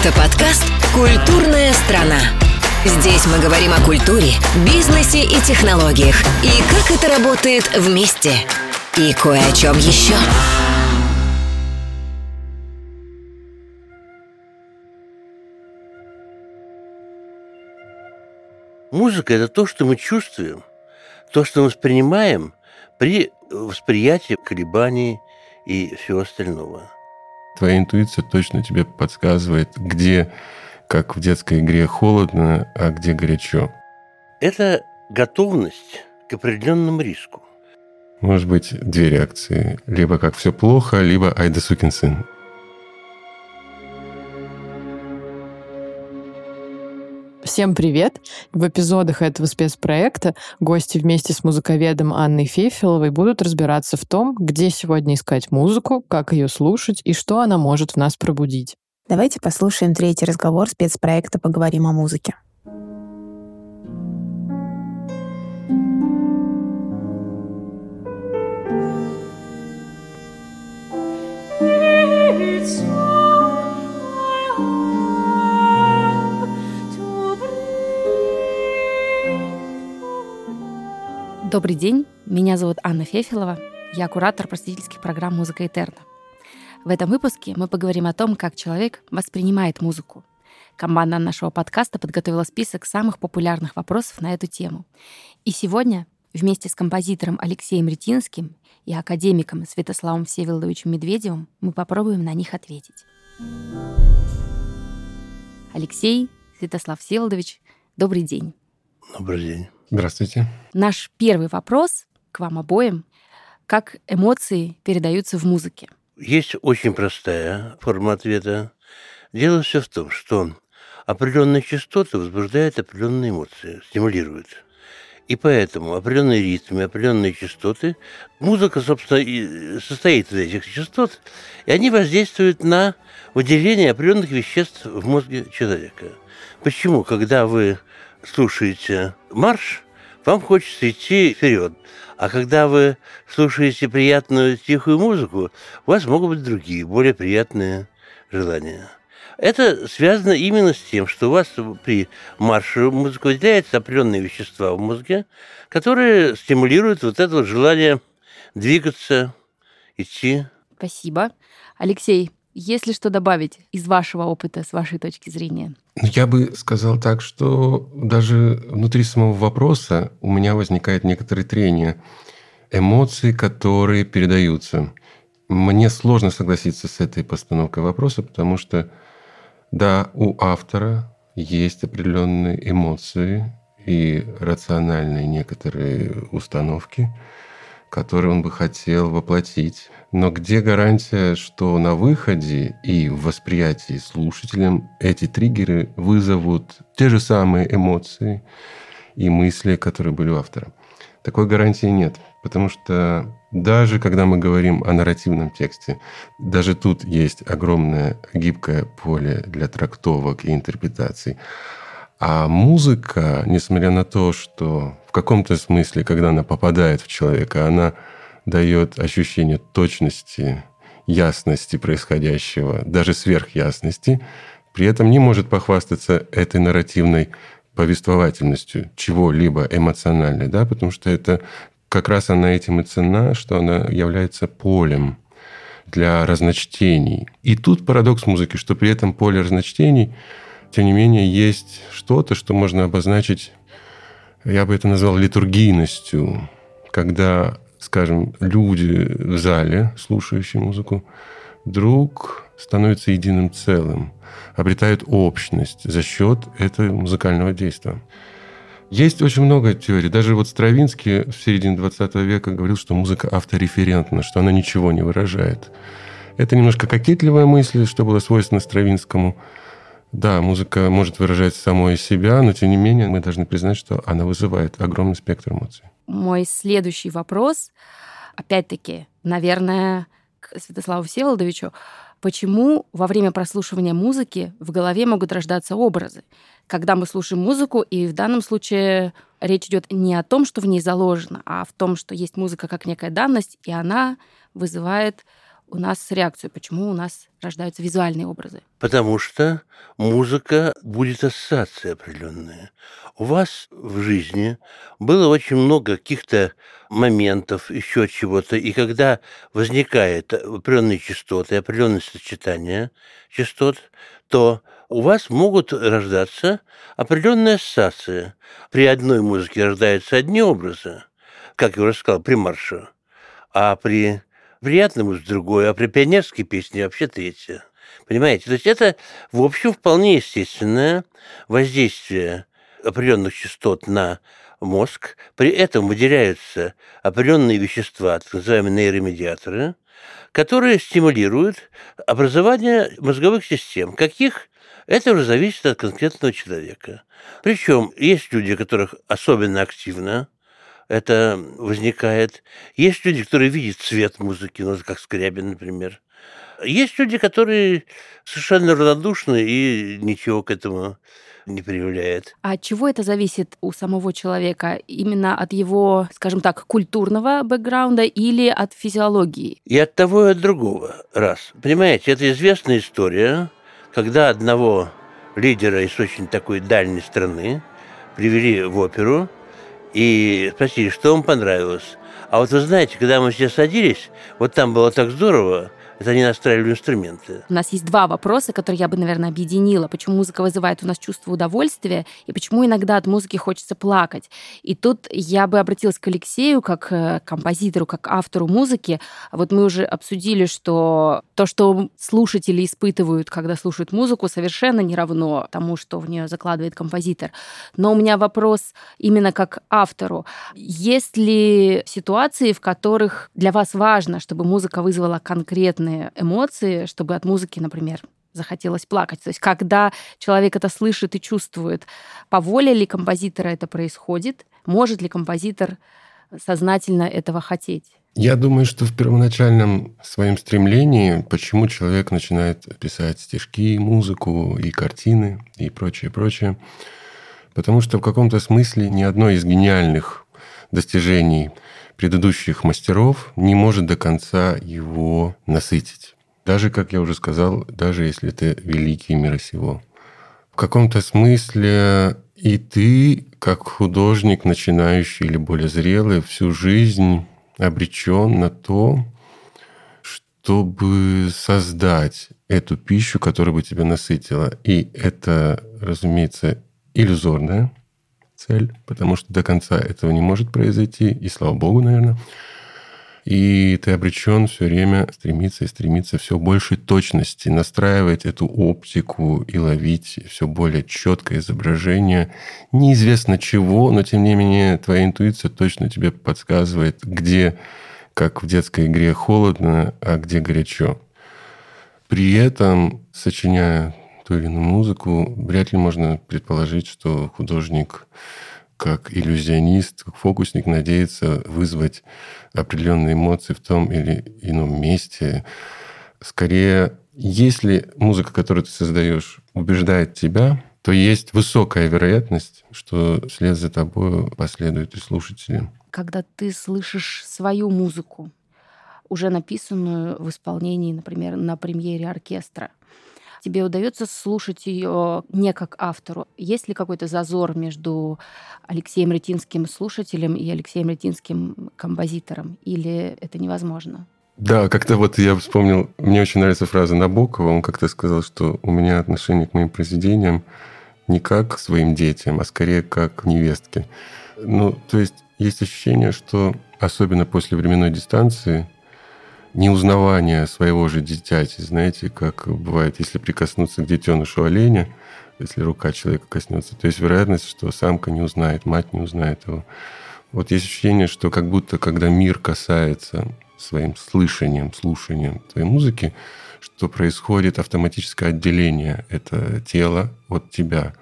Это подкаст «Культурная страна». Здесь мы говорим о культуре, бизнесе и технологиях, и как это работает вместе. И кое о чем еще. Музыка – это то, что мы чувствуем, то, что мы воспринимаем при восприятии колебаний и всего остального. Твоя интуиция точно тебе подсказывает, где, как в детской игре, холодно, а где горячо. Это готовность к определенному риску. Может быть, две реакции. Либо как все плохо, либо ай да сукин сын. Всем привет! В эпизодах этого спецпроекта гости вместе с музыковедом Анной Фефиловой будут разбираться в том, где сегодня искать музыку, как ее слушать и что она может в нас пробудить. Давайте послушаем третий разговор спецпроекта «Поговорим о музыке». Добрый день, меня зовут Анна Фефилова, я куратор просветительских программ «Музыка Этерна». В этом выпуске мы поговорим о том, как человек воспринимает музыку. Команда нашего подкаста подготовила список самых популярных вопросов на эту тему. И сегодня вместе с композитором Алексеем Ретинским и академиком Святославом Всеволодовичем Медведевым мы попробуем на них ответить. Алексей, Святослав Всеволодович, добрый день. Добрый день. Здравствуйте. Наш первый вопрос к вам обоим. Как эмоции передаются в музыке? Есть очень простая форма ответа. Дело все в том, что определенные частоты возбуждают определенные эмоции, стимулируют. И поэтому определенные ритмы, определенные частоты, музыка, собственно, и состоит из этих частот, и они воздействуют на выделение определенных веществ в мозге человека. Почему, когда вы слушаете марш, вам хочется идти вперед. А когда вы слушаете приятную тихую музыку, у вас могут быть другие, более приятные желания. Это связано именно с тем, что у вас при марше музыки выделяются определенные вещества в мозге, которые стимулируют вот это вот желание двигаться, идти. Спасибо. Алексей, есть ли что добавить из вашего опыта, с вашей точки зрения? Ну, я бы сказал так, что даже внутри самого вопроса у меня возникает некоторое трение эмоций, которые передаются. Мне сложно согласиться с этой постановкой вопроса, потому что, да, у автора есть определенные эмоции и рациональные некоторые установки – который он бы хотел воплотить. Но где гарантия, что на выходе и в восприятии слушателям эти триггеры вызовут те же самые эмоции и мысли, которые были у автора? Такой гарантии нет. Потому что даже когда мы говорим о нарративном тексте, даже тут есть огромное гибкое поле для трактовок и интерпретаций. А музыка, несмотря на то, что в каком-то смысле, когда она попадает в человека, она дает ощущение точности, ясности происходящего, даже сверхясности, при этом не может похвастаться этой нарративной повествовательностью чего-либо эмоциональной, да, потому что это как раз она этим и цена, что она является полем для разночтений. И тут парадокс музыки, что при этом поле разночтений – тем не менее, есть что-то, что можно обозначить, я бы это назвал литургийностью, когда, скажем, люди в зале, слушающие музыку, вдруг становятся единым целым, обретают общность за счет этого музыкального действия. Есть очень много теорий. Даже вот Стравинский в середине 20 века говорил, что музыка автореферентна, что она ничего не выражает. Это немножко кокетливая мысль, что было свойственно Стравинскому – да, музыка может выражать самой себя, но тем не менее мы должны признать, что она вызывает огромный спектр эмоций. Мой следующий вопрос, опять-таки, наверное, к Святославу Всеволодовичу. Почему во время прослушивания музыки в голове могут рождаться образы? Когда мы слушаем музыку, и в данном случае речь идет не о том, что в ней заложено, а в том, что есть музыка как некая данность, и она вызывает у нас реакцию, почему у нас рождаются визуальные образы? Потому что музыка будет ассоциация определенная. У вас в жизни было очень много каких-то моментов, еще чего-то, и когда возникает определенные частоты, определенные сочетания частот, то у вас могут рождаться определенные ассоциации. При одной музыке рождаются одни образы, как я уже сказал, при марше, а при приятной музыке другое, а при пионерской песне вообще третье. Понимаете? То есть это, в общем, вполне естественное воздействие определенных частот на мозг. При этом выделяются определенные вещества, так называемые нейромедиаторы, которые стимулируют образование мозговых систем. Каких? Это уже зависит от конкретного человека. Причем есть люди, у которых особенно активно это возникает. Есть люди, которые видят цвет музыки, ну, как Скрябин, например. Есть люди, которые совершенно равнодушны и ничего к этому не проявляет. А от чего это зависит у самого человека? Именно от его, скажем так, культурного бэкграунда или от физиологии? И от того, и от другого. Раз. Понимаете, это известная история, когда одного лидера из очень такой дальней страны привели в оперу и спросили, что вам понравилось. А вот вы знаете, когда мы все садились, вот там было так здорово, это они настраивали инструменты. У нас есть два вопроса, которые я бы, наверное, объединила. Почему музыка вызывает у нас чувство удовольствия, и почему иногда от музыки хочется плакать. И тут я бы обратилась к Алексею, как э, композитору, как автору музыки. Вот мы уже обсудили, что то, что слушатели испытывают, когда слушают музыку, совершенно не равно тому, что в нее закладывает композитор. Но у меня вопрос именно как автору. Есть ли ситуации, в которых для вас важно, чтобы музыка вызвала конкретный разные эмоции, чтобы от музыки, например, захотелось плакать. То есть когда человек это слышит и чувствует, по воле ли композитора это происходит, может ли композитор сознательно этого хотеть? Я думаю, что в первоначальном своем стремлении, почему человек начинает писать стишки, музыку и картины и прочее, прочее, потому что в каком-то смысле ни одно из гениальных достижений предыдущих мастеров не может до конца его насытить. Даже, как я уже сказал, даже если это великий мира сего. В каком-то смысле и ты, как художник, начинающий или более зрелый, всю жизнь обречен на то, чтобы создать эту пищу, которая бы тебя насытила. И это, разумеется, иллюзорная цель, потому что до конца этого не может произойти, и слава богу, наверное. И ты обречен все время стремиться и стремиться все большей точности, настраивать эту оптику и ловить все более четкое изображение. Неизвестно чего, но тем не менее твоя интуиция точно тебе подсказывает, где, как в детской игре, холодно, а где горячо. При этом, сочиняя ту или иную музыку, вряд ли можно предположить, что художник как иллюзионист, как фокусник надеется вызвать определенные эмоции в том или ином месте. Скорее, если музыка, которую ты создаешь, убеждает тебя, то есть высокая вероятность, что вслед за тобой последуют и слушатели. Когда ты слышишь свою музыку, уже написанную в исполнении, например, на премьере оркестра, тебе удается слушать ее не как автору? Есть ли какой-то зазор между Алексеем Ретинским слушателем и Алексеем Ретинским композитором? Или это невозможно? Да, как-то вот я вспомнил, мне очень нравится фраза Набокова, он как-то сказал, что у меня отношение к моим произведениям не как к своим детям, а скорее как к невестке. Ну, то есть есть ощущение, что особенно после временной дистанции неузнавание своего же дитяти. Знаете, как бывает, если прикоснуться к детенышу оленя, если рука человека коснется, то есть вероятность, что самка не узнает, мать не узнает его. Вот есть ощущение, что как будто, когда мир касается своим слышанием, слушанием твоей музыки, что происходит автоматическое отделение это тело от тебя.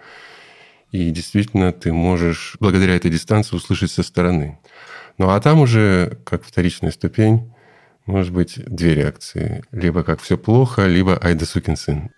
И действительно ты можешь благодаря этой дистанции услышать со стороны. Ну а там уже, как вторичная ступень, может быть две реакции. Либо как все плохо, либо ай да сукин сын.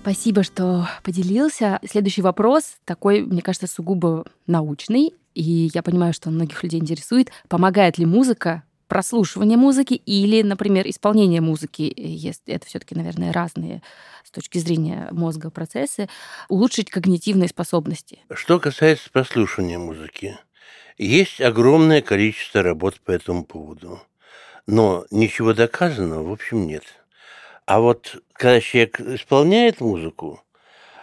Спасибо, что поделился. Следующий вопрос такой, мне кажется, сугубо научный. И я понимаю, что многих людей интересует, помогает ли музыка прослушивание музыки или, например, исполнение музыки, если это все-таки, наверное, разные с точки зрения мозга процессы, улучшить когнитивные способности? Что касается прослушивания музыки, есть огромное количество работ по этому поводу. Но ничего доказанного, в общем, нет. А вот когда человек исполняет музыку,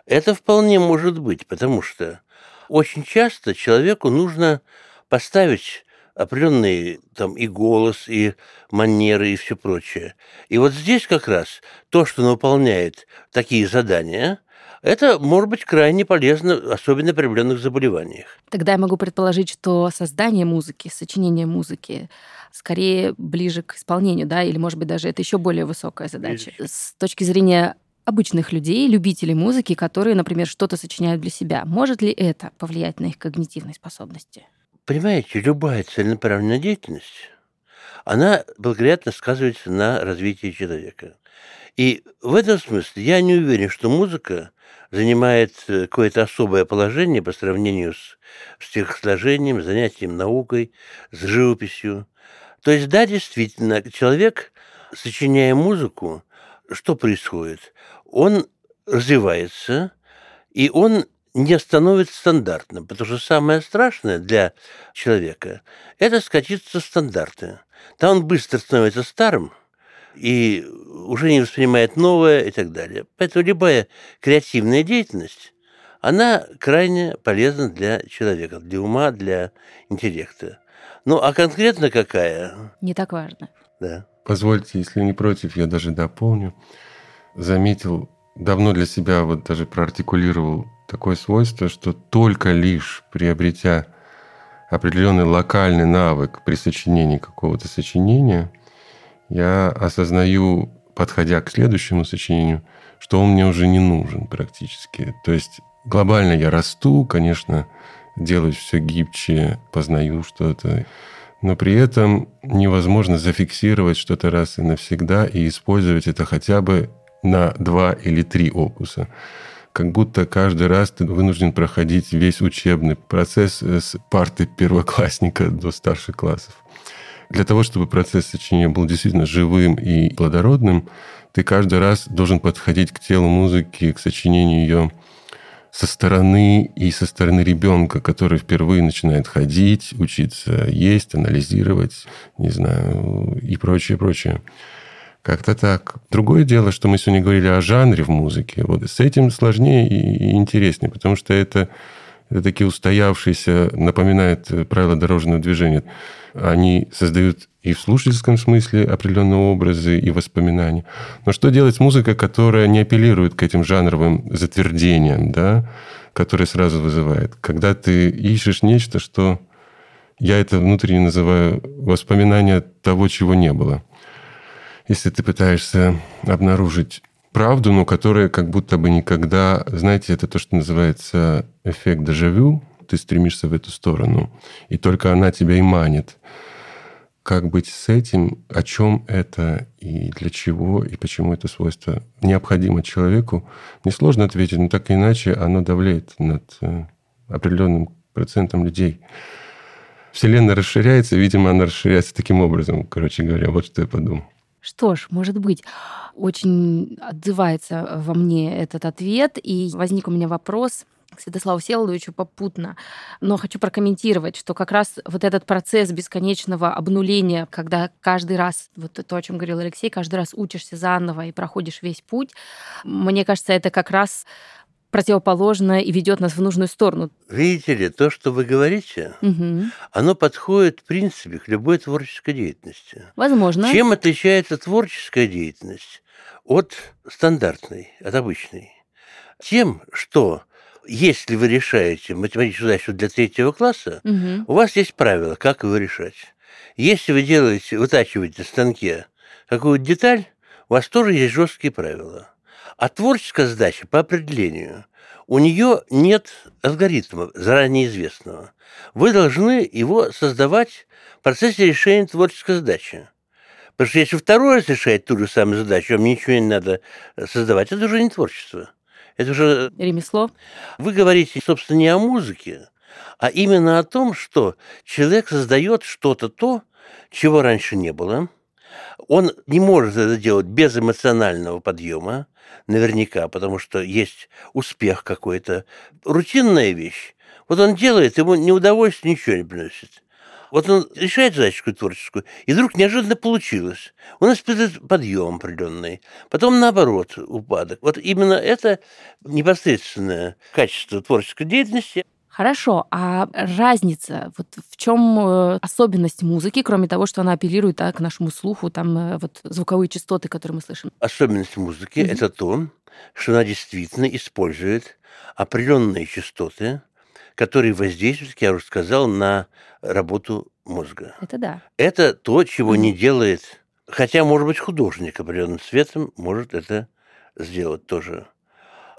это вполне может быть, потому что очень часто человеку нужно поставить определенный там и голос, и манеры, и все прочее. И вот здесь как раз то, что выполняет такие задания, это может быть крайне полезно, особенно при определенных заболеваниях. Тогда я могу предположить, что создание музыки, сочинение музыки скорее ближе к исполнению, да, или, может быть, даже это еще более высокая задача. С точки зрения обычных людей, любителей музыки, которые, например, что-то сочиняют для себя. Может ли это повлиять на их когнитивные способности? Понимаете, любая целенаправленная деятельность, она благоприятно сказывается на развитии человека. И в этом смысле я не уверен, что музыка занимает э, какое-то особое положение по сравнению с стихосложением, занятием наукой, с живописью. То есть, да, действительно, человек, сочиняя музыку, что происходит? Он развивается, и он не становится стандартным, потому что самое страшное для человека – это скатиться в стандарты. Там он быстро становится старым и уже не воспринимает новое и так далее. Поэтому любая креативная деятельность, она крайне полезна для человека, для ума, для интеллекта. Ну, а конкретно какая? Не так важно. Да. Позвольте, если не против, я даже дополню. Заметил, давно для себя вот даже проартикулировал такое свойство, что только лишь приобретя определенный локальный навык при сочинении какого-то сочинения, я осознаю, подходя к следующему сочинению, что он мне уже не нужен практически. То есть глобально я расту, конечно, делаю все гибче, познаю что-то, но при этом невозможно зафиксировать что-то раз и навсегда и использовать это хотя бы на два или три опуса. Как будто каждый раз ты вынужден проходить весь учебный процесс с парты первоклассника до старших классов. Для того, чтобы процесс сочинения был действительно живым и плодородным, ты каждый раз должен подходить к телу музыки, к сочинению ее со стороны и со стороны ребенка, который впервые начинает ходить, учиться есть, анализировать, не знаю, и прочее, прочее. Как-то так. Другое дело, что мы сегодня говорили о жанре в музыке. Вот с этим сложнее и интереснее, потому что это, это такие устоявшиеся, напоминает правила дорожного движения. Они создают и в слушательском смысле определенные образы и воспоминания. Но что делать с музыкой, которая не апеллирует к этим жанровым затвердениям, да, которые сразу вызывает? Когда ты ищешь нечто, что я это внутренне называю воспоминание того, чего не было. Если ты пытаешься обнаружить правду, но которая как будто бы никогда... Знаете, это то, что называется эффект дежавю. Ты стремишься в эту сторону, и только она тебя и манит как быть с этим, о чем это и для чего, и почему это свойство необходимо человеку, несложно ответить, но так или иначе оно давляет над э, определенным процентом людей. Вселенная расширяется, видимо, она расширяется таким образом, короче говоря, вот что я подумал. Что ж, может быть, очень отзывается во мне этот ответ, и возник у меня вопрос – Святославу Всеволодовичу попутно. Но хочу прокомментировать, что как раз вот этот процесс бесконечного обнуления, когда каждый раз, вот то, о чем говорил Алексей, каждый раз учишься заново и проходишь весь путь, мне кажется, это как раз противоположно и ведет нас в нужную сторону. Видите ли, то, что вы говорите, угу. оно подходит, в принципе, к любой творческой деятельности. Возможно. Чем отличается творческая деятельность от стандартной, от обычной? Тем, что если вы решаете математическую задачу для третьего класса, угу. у вас есть правила, как его решать. Если вы делаете, вытачиваете в станке какую-то деталь, у вас тоже есть жесткие правила. А творческая задача по определению, у нее нет алгоритма заранее известного. Вы должны его создавать в процессе решения творческой задачи. Потому что если второй раз решает ту же самую задачу, вам ничего не надо создавать, это уже не творчество. Это же... Ремесло. Вы говорите, собственно, не о музыке, а именно о том, что человек создает что-то то, чего раньше не было. Он не может это делать без эмоционального подъема, наверняка, потому что есть успех какой-то. Рутинная вещь. Вот он делает, ему неудовольствие ничего не приносит. Вот он решает задачку творческую, и вдруг неожиданно получилось. У нас подъем определенный, потом наоборот упадок. Вот именно это непосредственное качество творческой деятельности. Хорошо, а разница, вот в чем э, особенность музыки, кроме того, что она апеллирует да, к нашему слуху, там э, вот звуковые частоты, которые мы слышим? Особенность музыки mm-hmm. это то, что она действительно использует определенные частоты, которые воздействуют, как я уже сказал, на работу мозга. Это да. Это то, чего mm-hmm. не делает, хотя, может быть, художник определенным цветом может это сделать тоже.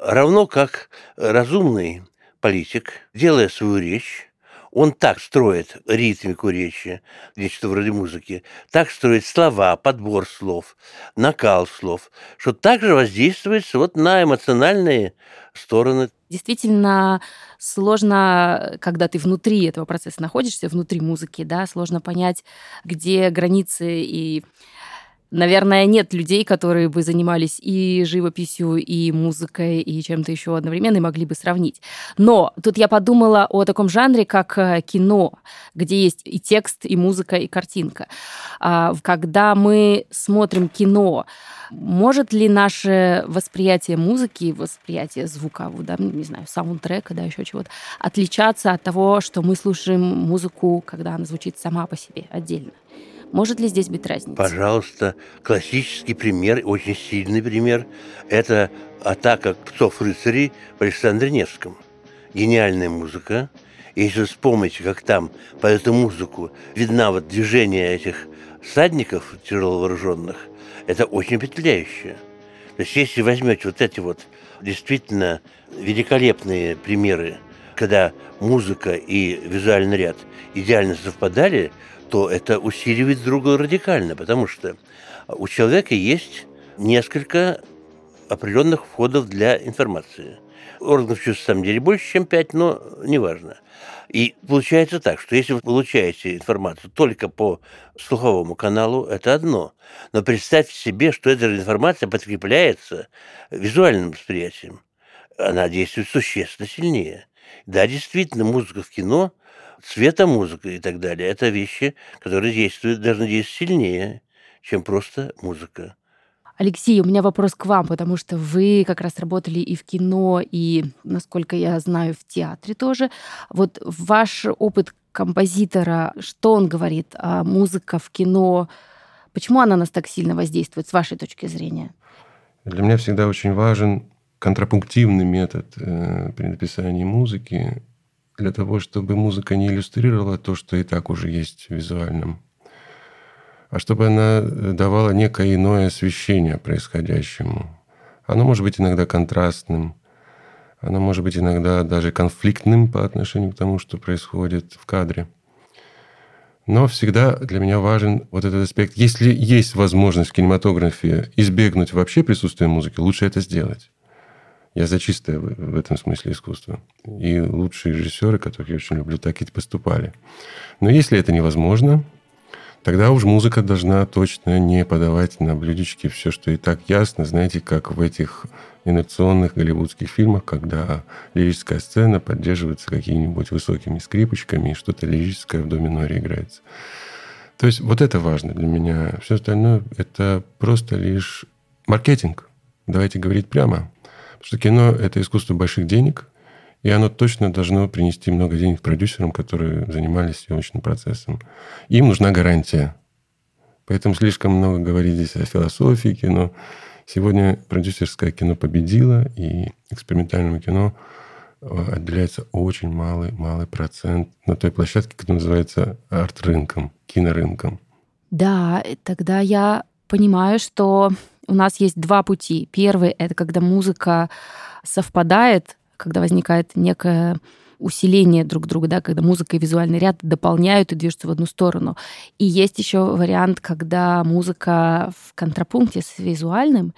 Равно как разумный политик, делая свою речь, он так строит ритмику речи, нечто вроде музыки, так строит слова, подбор слов, накал слов, что также воздействует вот на эмоциональные стороны. Действительно сложно, когда ты внутри этого процесса находишься, внутри музыки, да, сложно понять, где границы и Наверное, нет людей, которые бы занимались и живописью, и музыкой, и чем-то еще одновременно, и могли бы сравнить. Но тут я подумала о таком жанре, как э, кино, где есть и текст, и музыка, и картинка. А, когда мы смотрим кино, может ли наше восприятие музыки, восприятие звука, да, не знаю, саундтрека, да, еще чего-то, отличаться от того, что мы слушаем музыку, когда она звучит сама по себе отдельно? Может ли здесь быть разница? Пожалуйста, классический пример, очень сильный пример, это атака псов-рыцарей в Александре Невском. Гениальная музыка. Если вспомните, как там по эту музыку видна вот движение этих всадников тяжеловооруженных, это очень впечатляюще. То есть если возьмете вот эти вот действительно великолепные примеры, когда музыка и визуальный ряд идеально совпадали, то это усиливает друга радикально, потому что у человека есть несколько определенных входов для информации. Органов чувств, на самом деле, больше, чем пять, но неважно. И получается так, что если вы получаете информацию только по слуховому каналу, это одно. Но представьте себе, что эта информация подкрепляется визуальным восприятием. Она действует существенно сильнее. Да, действительно, музыка в кино цветомузыка и так далее. Это вещи, которые действуют, должны действовать сильнее, чем просто музыка. Алексей, у меня вопрос к вам, потому что вы как раз работали и в кино, и, насколько я знаю, в театре тоже. Вот ваш опыт композитора, что он говорит о музыке в кино? Почему она нас так сильно воздействует, с вашей точки зрения? Для меня всегда очень важен контрапунктивный метод э, при написании музыки для того, чтобы музыка не иллюстрировала то, что и так уже есть в визуальном, а чтобы она э, давала некое иное освещение происходящему. Оно может быть иногда контрастным, оно может быть иногда даже конфликтным по отношению к тому, что происходит в кадре. Но всегда для меня важен вот этот аспект. Если есть возможность в кинематографе избегнуть вообще присутствия музыки, лучше это сделать. Я за чистое в этом смысле искусство. И лучшие режиссеры, которых я очень люблю, так и поступали. Но если это невозможно, тогда уж музыка должна точно не подавать на блюдечке все, что и так ясно. Знаете, как в этих инерционных голливудских фильмах, когда лирическая сцена поддерживается какими-нибудь высокими скрипочками, и что-то лирическое в до миноре играется. То есть вот это важно для меня. Все остальное – это просто лишь маркетинг. Давайте говорить прямо. Что кино – это искусство больших денег, и оно точно должно принести много денег продюсерам, которые занимались съемочным процессом. Им нужна гарантия. Поэтому слишком много говорить здесь о философии кино. Сегодня продюсерское кино победило, и экспериментальному кино э, отделяется очень малый, малый процент на той площадке, которая называется арт-рынком, кинорынком. Да, тогда я понимаю, что у нас есть два пути. Первый — это когда музыка совпадает, когда возникает некая усиление друг друга, да, когда музыка и визуальный ряд дополняют и движутся в одну сторону. И есть еще вариант, когда музыка в контрапункте с визуальным,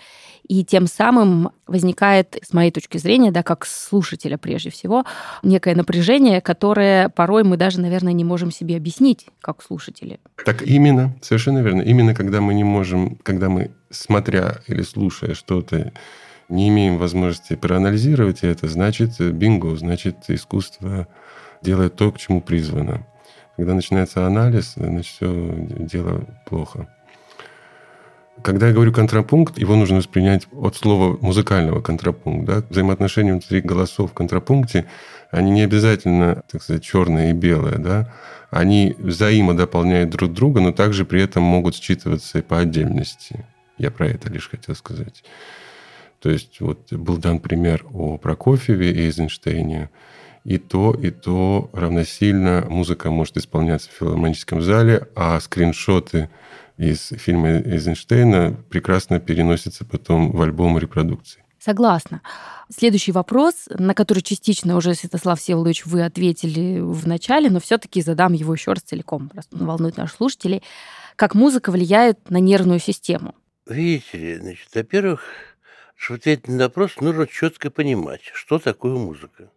и тем самым возникает, с моей точки зрения, да, как слушателя прежде всего, некое напряжение, которое порой мы даже, наверное, не можем себе объяснить, как слушатели. Так именно, совершенно верно. Именно когда мы не можем, когда мы, смотря или слушая что-то, не имеем возможности проанализировать это, значит, бинго, значит, искусство делает то, к чему призвано. Когда начинается анализ, значит, все дело плохо. Когда я говорю контрапункт, его нужно воспринять от слова музыкального контрапункт. Да? Взаимоотношения внутри голосов в контрапункте, они не обязательно, так сказать, черное и белое. Да? Они взаимодополняют друг друга, но также при этом могут считываться и по отдельности. Я про это лишь хотел сказать. То есть вот был дан пример о Прокофьеве и Эйзенштейне. И то, и то равносильно музыка может исполняться в филармоническом зале, а скриншоты из фильма Эйзенштейна прекрасно переносятся потом в альбом репродукции. Согласна. Следующий вопрос, на который частично уже, Святослав Всеволодович, вы ответили в начале, но все-таки задам его еще раз целиком, раз он волнует наших слушателей. Как музыка влияет на нервную систему? Видите ли, значит, во-первых, чтобы ответить на вопрос, нужно четко понимать, что такое музыка.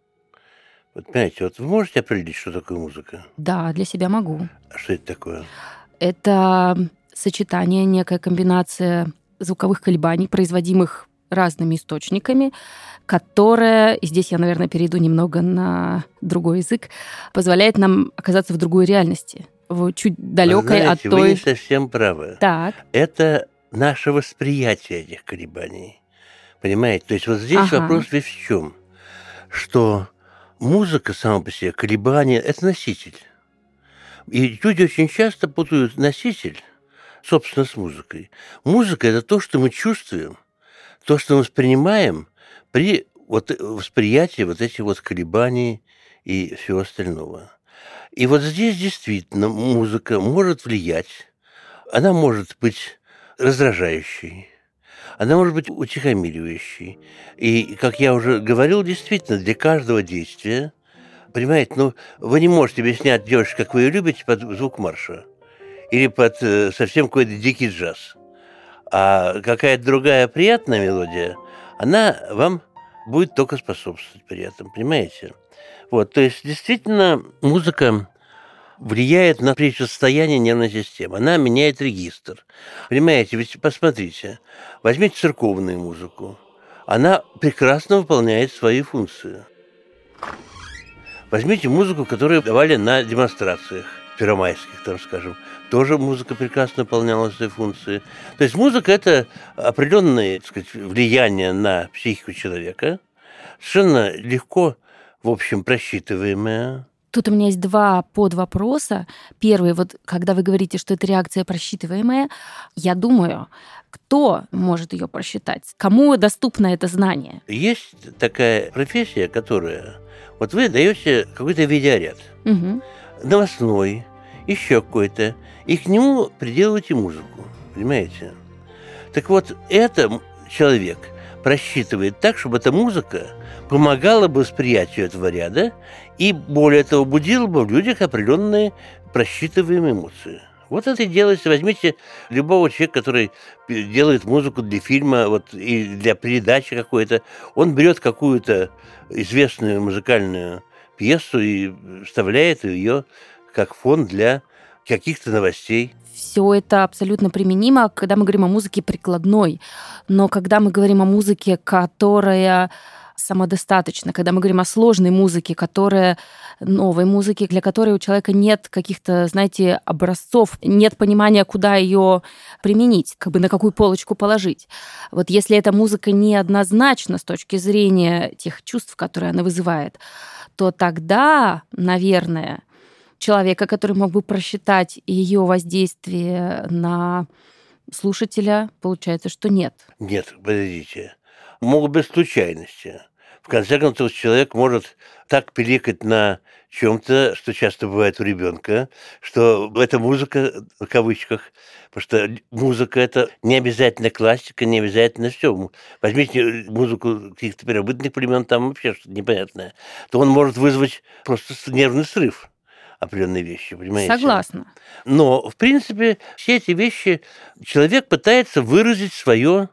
Вот понимаете, вот вы можете определить, что такое музыка? Да, для себя могу. А что это такое? Это сочетание, некая комбинация звуковых колебаний, производимых разными источниками, которая, и здесь я, наверное, перейду немного на другой язык, позволяет нам оказаться в другой реальности, в чуть далекой знаете, от той... Вы не совсем правы. Так. Это наше восприятие этих колебаний. Понимаете? То есть вот здесь Ага. вопрос весь в чем? Что музыка сама по себе, колебания – это носитель. И люди очень часто путают носитель, собственно, с музыкой. Музыка – это то, что мы чувствуем, то, что мы воспринимаем при вот восприятии вот этих вот колебаний и всего остального. И вот здесь действительно музыка может влиять, она может быть раздражающей, она может быть утихомиривающей. И, как я уже говорил, действительно, для каждого действия, понимаете, ну, вы не можете объяснять девушке, как вы ее любите, под звук марша. Или под э, совсем какой-то дикий джаз. А какая-то другая приятная мелодия, она вам будет только способствовать при этом, понимаете? Вот, то есть, действительно, музыка влияет на состояние нервной системы. Она меняет регистр. Понимаете, ведь посмотрите, возьмите церковную музыку. Она прекрасно выполняет свои функции. Возьмите музыку, которую давали на демонстрациях первомайских, там, скажем. Тоже музыка прекрасно выполняла свои функции. То есть музыка – это определенное так сказать, влияние на психику человека, совершенно легко, в общем, просчитываемое. Тут у меня есть два подвопроса. Первый, вот когда вы говорите, что это реакция просчитываемая, я думаю, кто может ее просчитать? Кому доступно это знание? Есть такая профессия, которая... Вот вы даете какой-то видеоряд, Мгм. новостной, еще какой-то, и к нему приделываете музыку, понимаете? Так вот, это человек просчитывает так, чтобы эта музыка помогала бы восприятию этого ряда и, более того, будила бы в людях определенные просчитываемые эмоции. Вот это и делается. Возьмите любого человека, который делает музыку для фильма вот, и для передачи какой-то. Он берет какую-то известную музыкальную пьесу и вставляет ее как фон для каких-то новостей. Все это абсолютно применимо, когда мы говорим о музыке прикладной. Но когда мы говорим о музыке, которая самодостаточна, когда мы говорим о сложной музыке, которая новой музыке, для которой у человека нет каких-то, знаете, образцов, нет понимания, куда ее применить, как бы на какую полочку положить. Вот если эта музыка неоднозначна с точки зрения тех чувств, которые она вызывает, то тогда, наверное, человека, который мог бы просчитать ее воздействие на слушателя, получается, что нет. Нет, подождите. Могут быть случайности. В конце концов, человек может так пиликать на чем-то, что часто бывает у ребенка, что эта музыка, в кавычках, потому что музыка это не обязательно классика, не обязательно все. Возьмите музыку каких-то первобытных племен, там вообще что-то непонятное, то он может вызвать просто нервный срыв определенные вещи, понимаете? Согласна. Но, в принципе, все эти вещи человек пытается выразить свое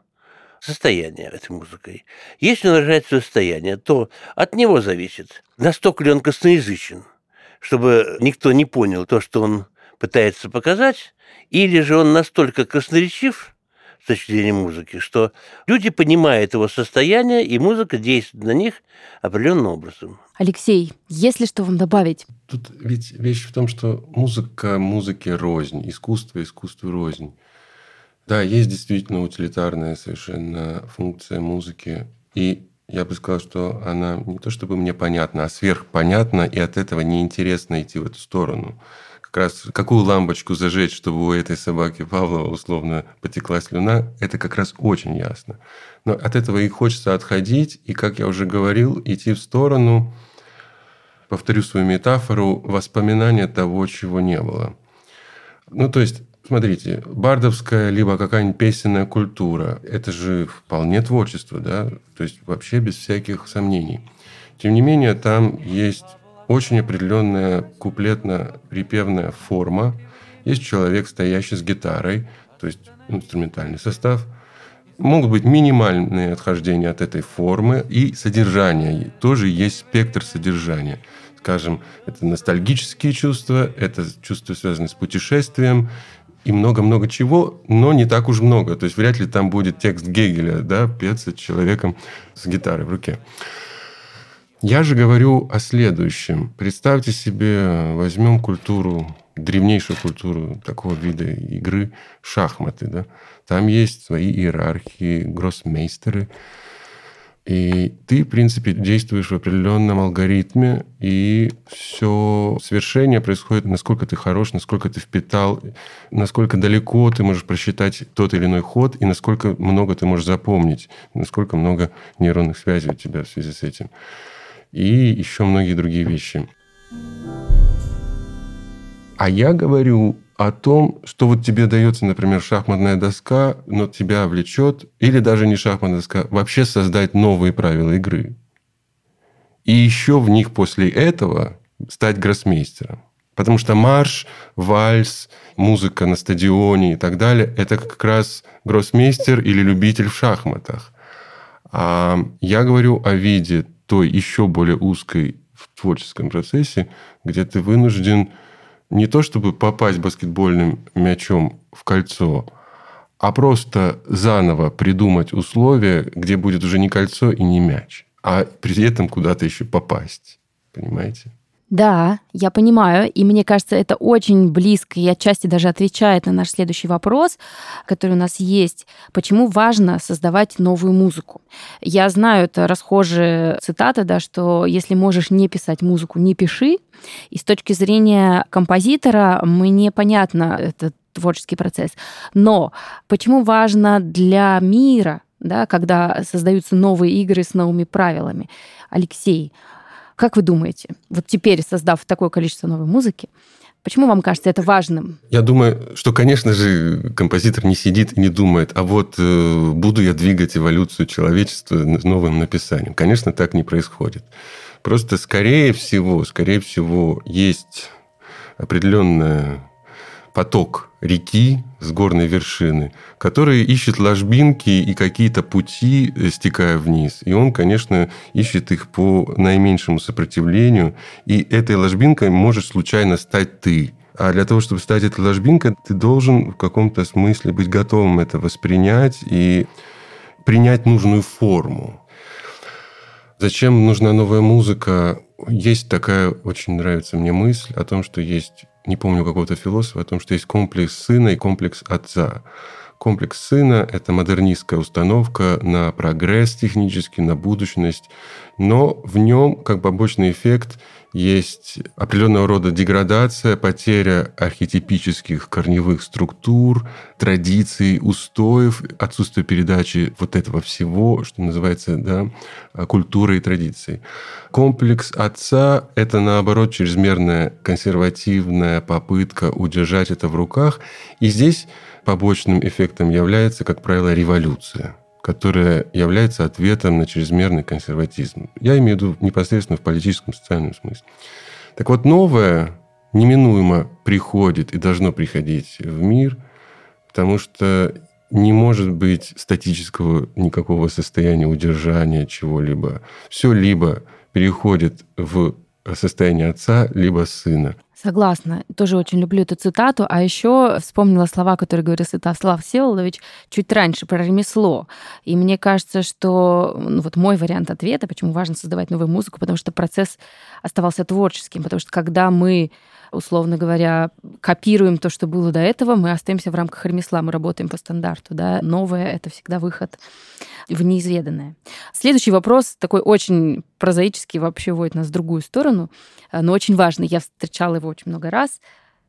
состояние этой музыкой. Если он выражает свое состояние, то от него зависит, настолько ли он косноязычен, чтобы никто не понял то, что он пытается показать, или же он настолько красноречив, с точки зрения музыки, что люди понимают его состояние, и музыка действует на них определенным образом. Алексей, есть ли что вам добавить? Тут ведь вещь в том, что музыка музыке рознь, искусство искусству рознь. Да, есть действительно утилитарная совершенно функция музыки. И я бы сказал, что она не то чтобы мне понятна, а сверхпонятна, и от этого неинтересно идти в эту сторону как раз какую лампочку зажечь, чтобы у этой собаки Павлова условно потекла слюна, это как раз очень ясно. Но от этого и хочется отходить, и, как я уже говорил, идти в сторону, повторю свою метафору, воспоминания того, чего не было. Ну, то есть, смотрите, бардовская либо какая-нибудь песенная культура, это же вполне творчество, да, то есть вообще без всяких сомнений. Тем не менее, там есть очень определенная куплетно-припевная форма. Есть человек, стоящий с гитарой, то есть инструментальный состав. Могут быть минимальные отхождения от этой формы и содержание. Тоже есть спектр содержания. Скажем, это ностальгические чувства, это чувства, связанные с путешествием, и много-много чего, но не так уж много. То есть вряд ли там будет текст Гегеля, да, петься человеком с гитарой в руке. Я же говорю о следующем. Представьте себе, возьмем культуру, древнейшую культуру такого вида игры шахматы. Да? Там есть свои иерархии, гроссмейстеры. И ты, в принципе, действуешь в определенном алгоритме, и все свершение происходит, насколько ты хорош, насколько ты впитал, насколько далеко ты можешь просчитать тот или иной ход, и насколько много ты можешь запомнить, насколько много нейронных связей у тебя в связи с этим и еще многие другие вещи. А я говорю о том, что вот тебе дается, например, шахматная доска, но тебя влечет, или даже не шахматная доска, вообще создать новые правила игры. И еще в них после этого стать гроссмейстером. Потому что марш, вальс, музыка на стадионе и так далее – это как раз гроссмейстер или любитель в шахматах. А я говорю о виде той еще более узкой в творческом процессе, где ты вынужден не то чтобы попасть баскетбольным мячом в кольцо, а просто заново придумать условия, где будет уже не кольцо и не мяч, а при этом куда-то еще попасть. Понимаете? Да, я понимаю, и мне кажется, это очень близко и отчасти даже отвечает на наш следующий вопрос, который у нас есть. Почему важно создавать новую музыку? Я знаю, это расхожие цитаты, да, что если можешь не писать музыку, не пиши. И с точки зрения композитора мне понятно этот творческий процесс. Но почему важно для мира, да, когда создаются новые игры с новыми правилами? Алексей, как вы думаете, вот теперь, создав такое количество новой музыки, Почему вам кажется это важным? Я думаю, что, конечно же, композитор не сидит и не думает, а вот э, буду я двигать эволюцию человечества новым написанием. Конечно, так не происходит. Просто, скорее всего, скорее всего, есть определенная поток реки с горной вершины, который ищет ложбинки и какие-то пути, э, стекая вниз. И он, конечно, ищет их по наименьшему сопротивлению. И этой ложбинкой может случайно стать ты. А для того, чтобы стать этой ложбинкой, ты должен в каком-то смысле быть готовым это воспринять и принять нужную форму. Зачем нужна новая музыка? Есть такая, очень нравится мне мысль о том, что есть не помню какого-то философа, о том, что есть комплекс сына и комплекс отца. Комплекс сына – это модернистская установка на прогресс технический, на будущность, но в нем, как побочный эффект, есть определенного рода деградация, потеря архетипических корневых структур, традиций, устоев, отсутствие передачи вот этого всего, что называется да, культурой и традицией. Комплекс отца – это, наоборот, чрезмерная консервативная попытка удержать это в руках. И здесь побочным эффектом является, как правило, революция которая является ответом на чрезмерный консерватизм. Я имею в виду непосредственно в политическом, социальном смысле. Так вот, новое неминуемо приходит и должно приходить в мир, потому что не может быть статического никакого состояния удержания чего-либо. Все либо переходит в состояние отца, либо сына. Согласна. Тоже очень люблю эту цитату. А еще вспомнила слова, которые говорил Святослав Всеволодович чуть раньше про ремесло. И мне кажется, что ну, вот мой вариант ответа, почему важно создавать новую музыку, потому что процесс оставался творческим. Потому что когда мы условно говоря, копируем то, что было до этого, мы остаемся в рамках ремесла, мы работаем по стандарту. Да? Новое — это всегда выход в неизведанное. Следующий вопрос, такой очень прозаический, вообще вводит нас в другую сторону, э, но очень важный. Я встречала его очень много раз.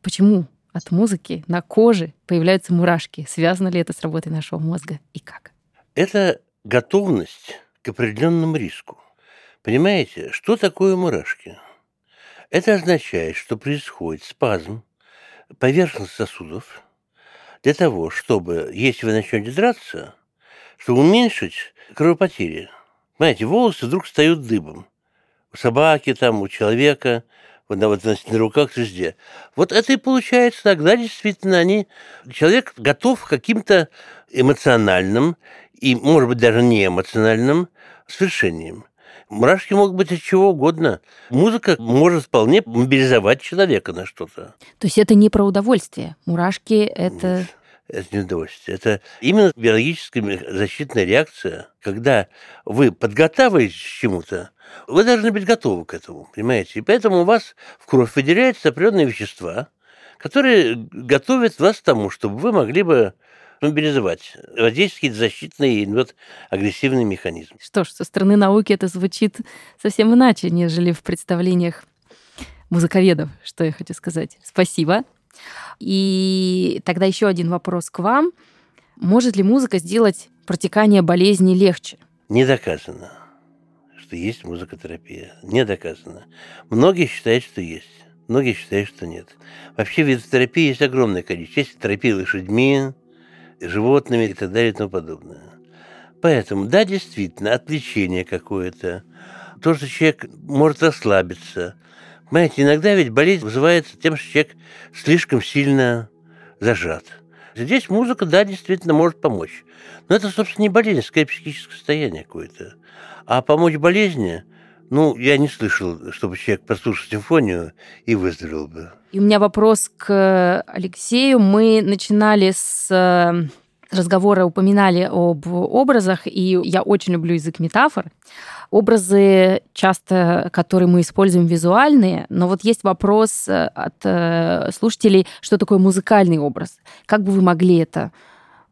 Почему от музыки на коже появляются мурашки? Связано ли это с работой нашего мозга и как? Это готовность к определенному риску. Понимаете, что такое мурашки? Это означает, что происходит спазм поверхности сосудов для того, чтобы, если вы начнете драться, чтобы уменьшить кровопотери. Понимаете, волосы вдруг встают дыбом. У собаки, там, у человека, вот на, вот на, руках везде. Вот это и получается тогда действительно они, человек готов к каким-то эмоциональным и, может быть, даже не эмоциональным свершениям. Мурашки могут быть от чего угодно. Музыка может вполне мобилизовать человека на что-то. То есть это не про удовольствие. Мурашки – это... Нет это не удовольствие. Это именно биологическая защитная реакция, когда вы подготавливаетесь к чему-то, вы должны быть готовы к этому, понимаете? И поэтому у вас в кровь выделяются определенные вещества, которые готовят вас к тому, чтобы вы могли бы мобилизовать, воздействовать защитный вот, агрессивный механизм. Что ж, со стороны науки это звучит совсем иначе, нежели в представлениях музыковедов, что я хочу сказать. Спасибо. И тогда еще один вопрос к вам. Может ли музыка сделать протекание болезни легче? Не доказано, что есть музыкотерапия. Не доказано. Многие считают, что есть. Многие считают, что нет. Вообще видов терапии есть огромное количество. Есть терапия лошадьми, животными и так далее и тому подобное. Поэтому, да, действительно, отвлечение какое-то, то, что человек может расслабиться, Понимаете, иногда ведь болезнь вызывается тем, что человек слишком сильно зажат. Здесь музыка, да, действительно может помочь. Но это, собственно, не болезнь, а скорее психическое состояние какое-то. А помочь болезни, ну, я не слышал, чтобы человек послушал симфонию и выздоровел бы. И у меня вопрос к Алексею. Мы начинали с э, разговора, упоминали об образах, и я очень люблю язык метафор образы часто, которые мы используем визуальные, но вот есть вопрос э, от э, слушателей, что такое музыкальный образ. Как бы вы могли это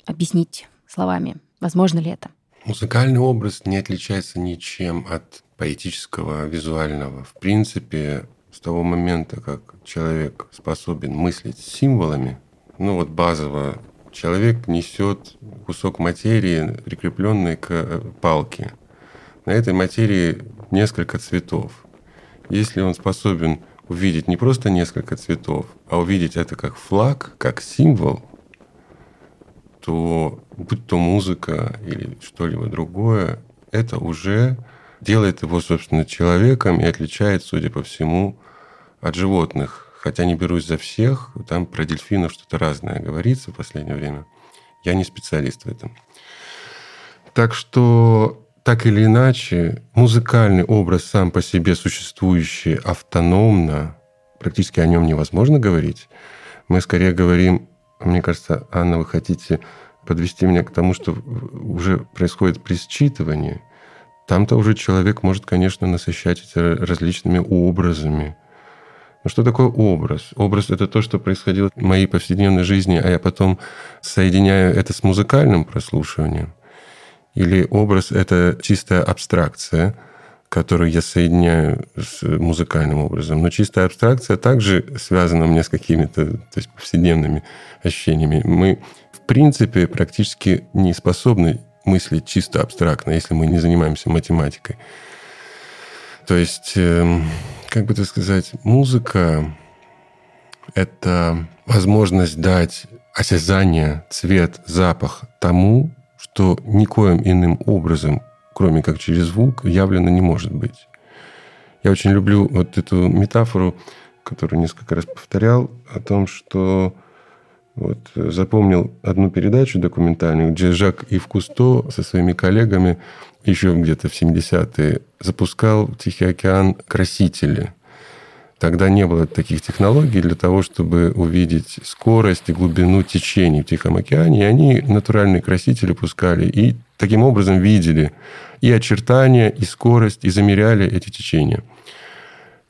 объяснить словами? Возможно ли это? Музыкальный образ не отличается ничем от поэтического, визуального. В принципе, с того момента, как человек способен мыслить символами, ну вот базово человек несет кусок материи, прикрепленный к э, палке на этой материи несколько цветов. Если он способен увидеть не просто несколько цветов, а увидеть это как флаг, как символ, то будь то музыка или что-либо другое, это уже делает его, собственно, человеком и отличает, судя по всему, от животных. Хотя не берусь за всех, там про дельфинов что-то разное говорится в последнее время. Я не специалист в этом. Так что так или иначе, музыкальный образ сам по себе существующий автономно, практически о нем невозможно говорить. Мы скорее говорим, мне кажется, Анна, вы хотите подвести меня к тому, что уже происходит присчитывание. Там-то уже человек может, конечно, насыщать эти различными образами. Но что такое образ? Образ — это то, что происходило в моей повседневной жизни, а я потом соединяю это с музыкальным прослушиванием – или образ — это чистая абстракция, которую я соединяю с музыкальным образом. Но чистая абстракция также связана меня с какими-то то есть повседневными ощущениями. Мы, в принципе, практически не способны мыслить чисто абстрактно, если мы не занимаемся математикой. То есть, эм, как бы это сказать, музыка — это возможность дать осязание, цвет, запах тому, что никоим иным образом, кроме как через звук, явлено не может быть. Я очень люблю вот эту метафору, которую несколько раз повторял, о том, что вот, запомнил одну передачу документальную, где Жак Ив Кусто со своими коллегами еще где-то в 70-е запускал в Тихий океан красители. Тогда не было таких технологий для того, чтобы увидеть скорость и глубину течений в Тихом океане. И они натуральные красители пускали. И таким образом видели и очертания, и скорость, и замеряли эти течения.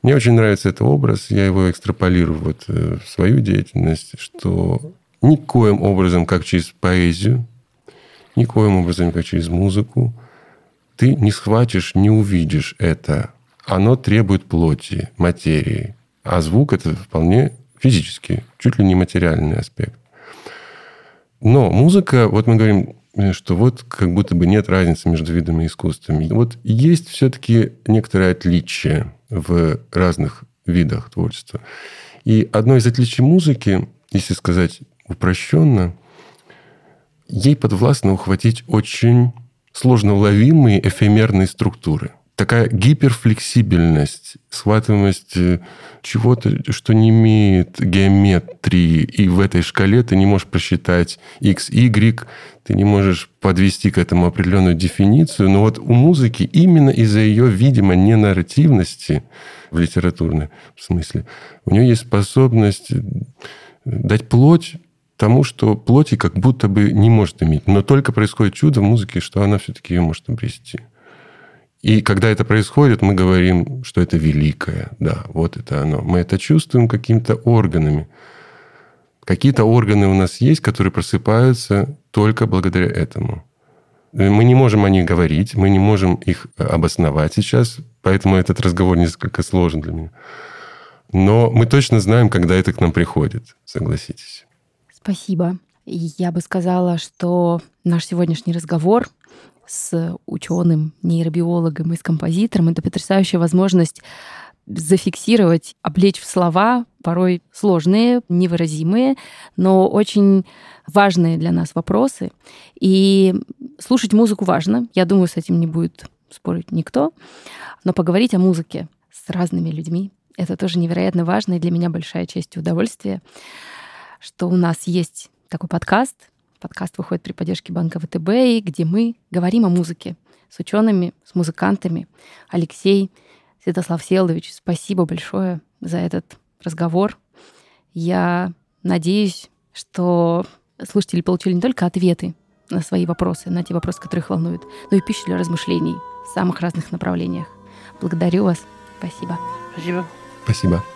Мне очень нравится этот образ, я его экстраполирую вот э, в свою деятельность, что никоим образом, как через поэзию, никоим образом, как через музыку, ты не схватишь, не увидишь это. Оно требует плоти, материи. А звук – это вполне физический, чуть ли не материальный аспект. Но музыка, вот мы говорим, что вот как будто бы нет разницы между видами искусствами. Вот есть все-таки некоторое отличие в разных видах творчества. И одно из отличий музыки, если сказать упрощенно, ей подвластно ухватить очень сложно уловимые эфемерные структуры. Такая гиперфлексибельность, схватываемость э, чего-то, что не имеет геометрии, и в этой шкале ты не можешь просчитать x, y, ты не можешь подвести к этому определенную дефиницию. Но вот у музыки именно из-за ее, видимо, ненарративности в литературном смысле, у нее есть способность дать плоть тому, что плоти как будто бы не может иметь. Но только происходит чудо в музыке, что она все-таки ее может обрести. И когда это происходит, мы говорим, что это великое. Да, вот это оно. Мы это чувствуем какими-то органами. Какие-то органы у нас есть, которые просыпаются только благодаря этому. Мы не можем о них говорить, мы не можем их обосновать сейчас, поэтому этот разговор несколько сложен для меня. Но мы точно знаем, когда это к нам приходит, согласитесь. Спасибо. Я бы сказала, что наш сегодняшний разговор с ученым, нейробиологом и с композитором — это потрясающая возможность зафиксировать, облечь в слова порой сложные, невыразимые, но очень важные для нас вопросы. И слушать музыку важно. Я думаю, с этим не будет спорить никто. Но поговорить о музыке с разными людьми — это тоже невероятно важно и для меня большая честь и удовольствие что у нас есть такой подкаст. Подкаст выходит при поддержке банка ВТБ, где мы говорим о музыке с учеными, с музыкантами. Алексей Святослав Селдович, спасибо большое за этот разговор. Я надеюсь, что слушатели получили не только ответы на свои вопросы, на те вопросы, которые их волнуют, но и пищу для размышлений в самых разных направлениях. Благодарю вас. Спасибо. Спасибо. Спасибо.